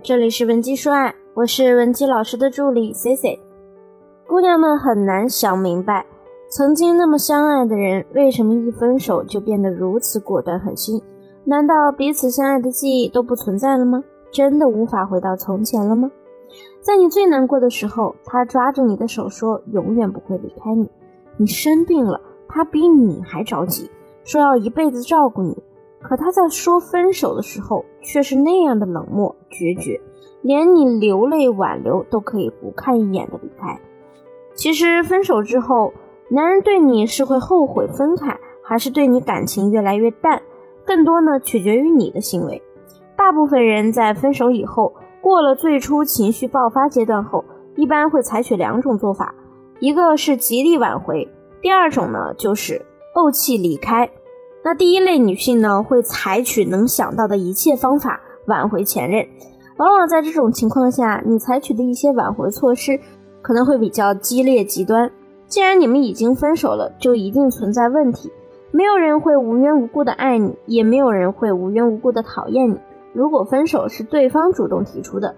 这里是文姬说爱，我是文姬老师的助理 C C。姑娘们很难想明白，曾经那么相爱的人，为什么一分手就变得如此果断狠心？难道彼此相爱的记忆都不存在了吗？真的无法回到从前了吗？在你最难过的时候，他抓着你的手说永远不会离开你。你生病了，他比你还着急，说要一辈子照顾你。可他在说分手的时候，却是那样的冷漠决绝，连你流泪挽留都可以不看一眼的离开。其实分手之后，男人对你是会后悔分开，还是对你感情越来越淡，更多呢取决于你的行为。大部分人在分手以后，过了最初情绪爆发阶段后，一般会采取两种做法，一个是极力挽回，第二种呢就是怄气离开。那第一类女性呢，会采取能想到的一切方法挽回前任。往往在这种情况下，你采取的一些挽回措施可能会比较激烈极端。既然你们已经分手了，就一定存在问题。没有人会无缘无故的爱你，也没有人会无缘无故的讨厌你。如果分手是对方主动提出的，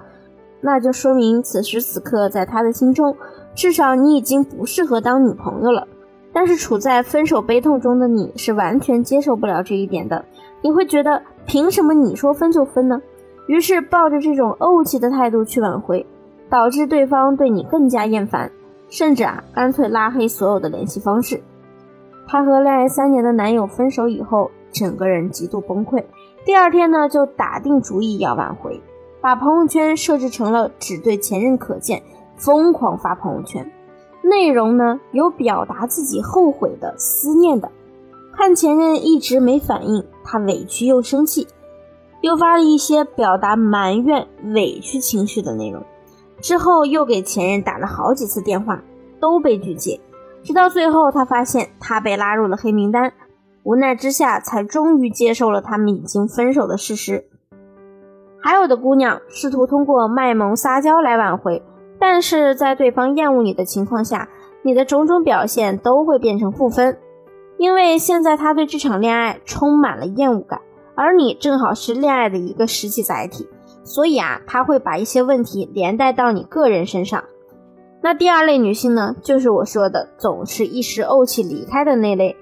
那就说明此时此刻在他的心中，至少你已经不适合当女朋友了。但是处在分手悲痛中的你是完全接受不了这一点的，你会觉得凭什么你说分就分呢？于是抱着这种怄气的态度去挽回，导致对方对你更加厌烦，甚至啊干脆拉黑所有的联系方式。她和恋爱三年的男友分手以后，整个人极度崩溃。第二天呢，就打定主意要挽回，把朋友圈设置成了只对前任可见，疯狂发朋友圈。内容呢有表达自己后悔的、思念的。看前任一直没反应，他委屈又生气，又发了一些表达埋怨、委屈情绪的内容。之后又给前任打了好几次电话，都被拒接。直到最后，他发现他被拉入了黑名单，无奈之下才终于接受了他们已经分手的事实。还有的姑娘试图通过卖萌撒娇来挽回。但是在对方厌恶你的情况下，你的种种表现都会变成负分，因为现在他对这场恋爱充满了厌恶感，而你正好是恋爱的一个实际载体，所以啊，他会把一些问题连带到你个人身上。那第二类女性呢，就是我说的总是一时怄气离开的那类，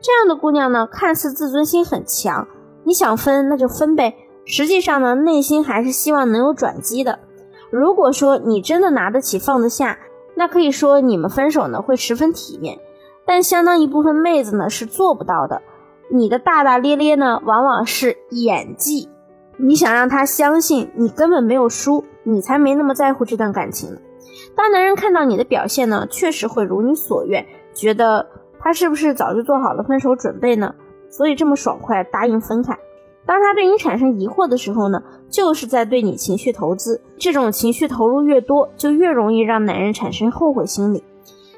这样的姑娘呢，看似自尊心很强，你想分那就分呗，实际上呢，内心还是希望能有转机的。如果说你真的拿得起放得下，那可以说你们分手呢会十分体面。但相当一部分妹子呢是做不到的。你的大大咧咧呢，往往是演技。你想让他相信你根本没有输，你才没那么在乎这段感情呢。当男人看到你的表现呢，确实会如你所愿，觉得他是不是早就做好了分手准备呢？所以这么爽快答应分开。当他对你产生疑惑的时候呢，就是在对你情绪投资。这种情绪投入越多，就越容易让男人产生后悔心理。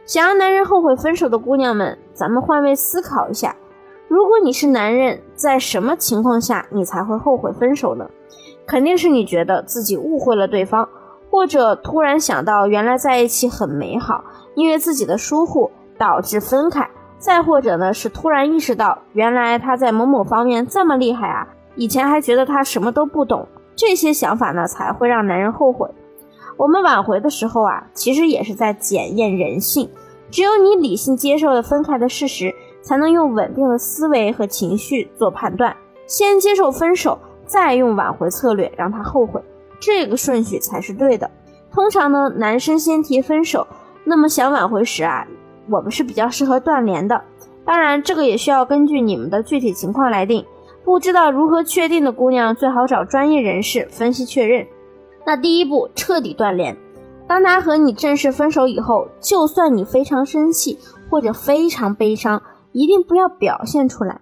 想要男人后悔分手的姑娘们，咱们换位思考一下：如果你是男人，在什么情况下你才会后悔分手呢？肯定是你觉得自己误会了对方，或者突然想到原来在一起很美好，因为自己的疏忽导致分开。再或者呢，是突然意识到原来他在某某方面这么厉害啊，以前还觉得他什么都不懂，这些想法呢才会让男人后悔。我们挽回的时候啊，其实也是在检验人性。只有你理性接受了分开的事实，才能用稳定的思维和情绪做判断，先接受分手，再用挽回策略让他后悔，这个顺序才是对的。通常呢，男生先提分手，那么想挽回时啊。我们是比较适合断联的，当然这个也需要根据你们的具体情况来定。不知道如何确定的姑娘，最好找专业人士分析确认。那第一步，彻底断联。当他和你正式分手以后，就算你非常生气或者非常悲伤，一定不要表现出来。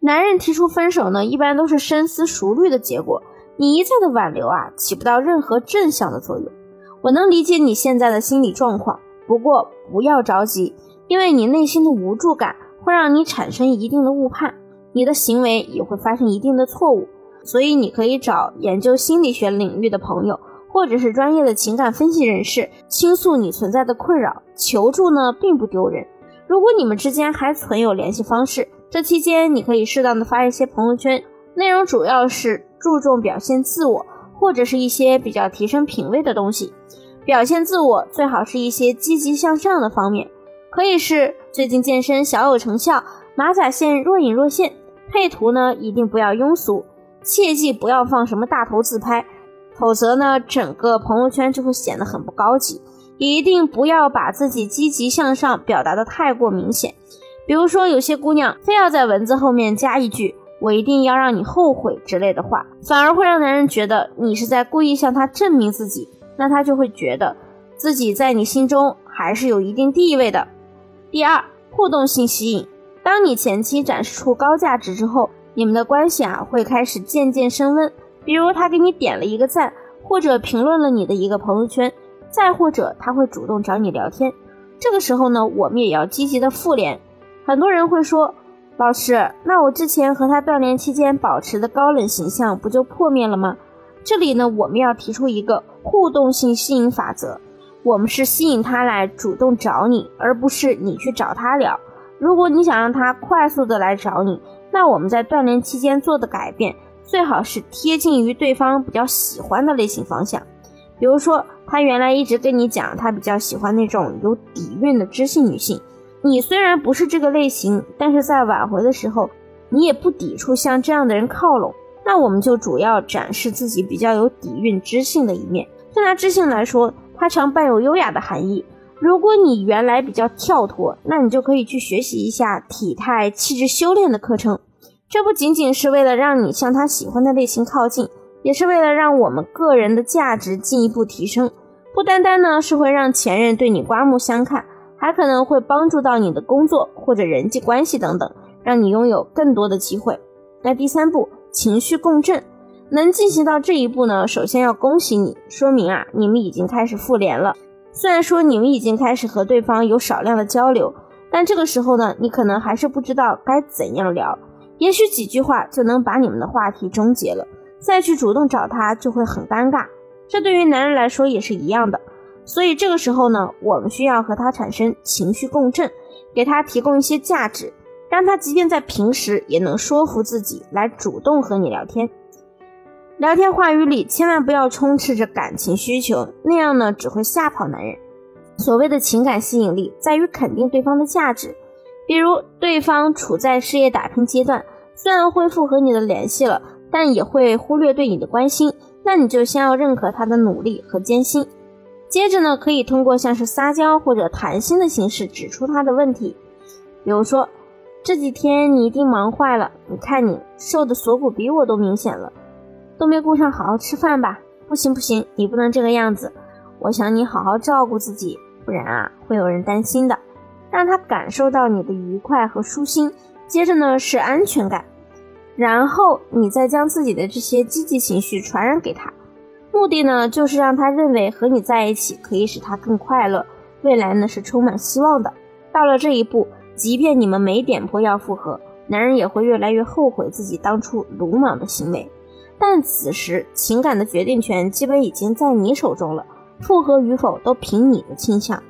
男人提出分手呢，一般都是深思熟虑的结果，你一再的挽留啊，起不到任何正向的作用。我能理解你现在的心理状况。不过不要着急，因为你内心的无助感会让你产生一定的误判，你的行为也会发生一定的错误。所以你可以找研究心理学领域的朋友，或者是专业的情感分析人士倾诉你存在的困扰。求助呢并不丢人。如果你们之间还存有联系方式，这期间你可以适当的发一些朋友圈，内容主要是注重表现自我，或者是一些比较提升品味的东西。表现自我最好是一些积极向上的方面，可以是最近健身小有成效，马甲线若隐若现。配图呢一定不要庸俗，切记不要放什么大头自拍，否则呢整个朋友圈就会显得很不高级。一定不要把自己积极向上表达的太过明显，比如说有些姑娘非要在文字后面加一句“我一定要让你后悔”之类的话，反而会让男人觉得你是在故意向他证明自己。那他就会觉得自己在你心中还是有一定地位的。第二，互动性吸引。当你前期展示出高价值之后，你们的关系啊会开始渐渐升温。比如他给你点了一个赞，或者评论了你的一个朋友圈，再或者他会主动找你聊天。这个时候呢，我们也要积极的复联。很多人会说，老师，那我之前和他断联期间保持的高冷形象不就破灭了吗？这里呢，我们要提出一个互动性吸引法则，我们是吸引他来主动找你，而不是你去找他聊。如果你想让他快速的来找你，那我们在锻炼期间做的改变，最好是贴近于对方比较喜欢的类型方向。比如说，他原来一直跟你讲，他比较喜欢那种有底蕴的知性女性，你虽然不是这个类型，但是在挽回的时候，你也不抵触向这样的人靠拢。那我们就主要展示自己比较有底蕴、知性的一面。就拿知性来说，它常伴有优雅的含义。如果你原来比较跳脱，那你就可以去学习一下体态、气质修炼的课程。这不仅仅是为了让你向他喜欢的类型靠近，也是为了让我们个人的价值进一步提升。不单单呢是会让前任对你刮目相看，还可能会帮助到你的工作或者人际关系等等，让你拥有更多的机会。那第三步。情绪共振能进行到这一步呢？首先要恭喜你，说明啊，你们已经开始复联了。虽然说你们已经开始和对方有少量的交流，但这个时候呢，你可能还是不知道该怎样聊。也许几句话就能把你们的话题终结了，再去主动找他就会很尴尬。这对于男人来说也是一样的。所以这个时候呢，我们需要和他产生情绪共振，给他提供一些价值。让他即便在平时也能说服自己来主动和你聊天。聊天话语里千万不要充斥着感情需求，那样呢只会吓跑男人。所谓的情感吸引力在于肯定对方的价值，比如对方处在事业打拼阶段，虽然恢复和你的联系了，但也会忽略对你的关心，那你就先要认可他的努力和艰辛。接着呢，可以通过像是撒娇或者谈心的形式指出他的问题，比如说。这几天你一定忙坏了，你看你瘦的锁骨比我都明显了，都没顾上好好吃饭吧？不行不行，你不能这个样子，我想你好好照顾自己，不然啊会有人担心的。让他感受到你的愉快和舒心，接着呢是安全感，然后你再将自己的这些积极情绪传染给他，目的呢就是让他认为和你在一起可以使他更快乐，未来呢是充满希望的。到了这一步。即便你们没点破要复合，男人也会越来越后悔自己当初鲁莽的行为。但此时情感的决定权基本已经在你手中了，复合与否都凭你的倾向。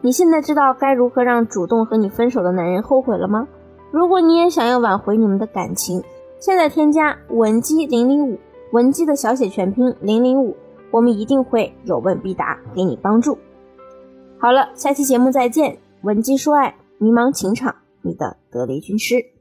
你现在知道该如何让主动和你分手的男人后悔了吗？如果你也想要挽回你们的感情，现在添加文姬零零五，文姬的小写全拼零零五，我们一定会有问必答，给你帮助。好了，下期节目再见，文姬说爱。迷茫情场，你的得力军师。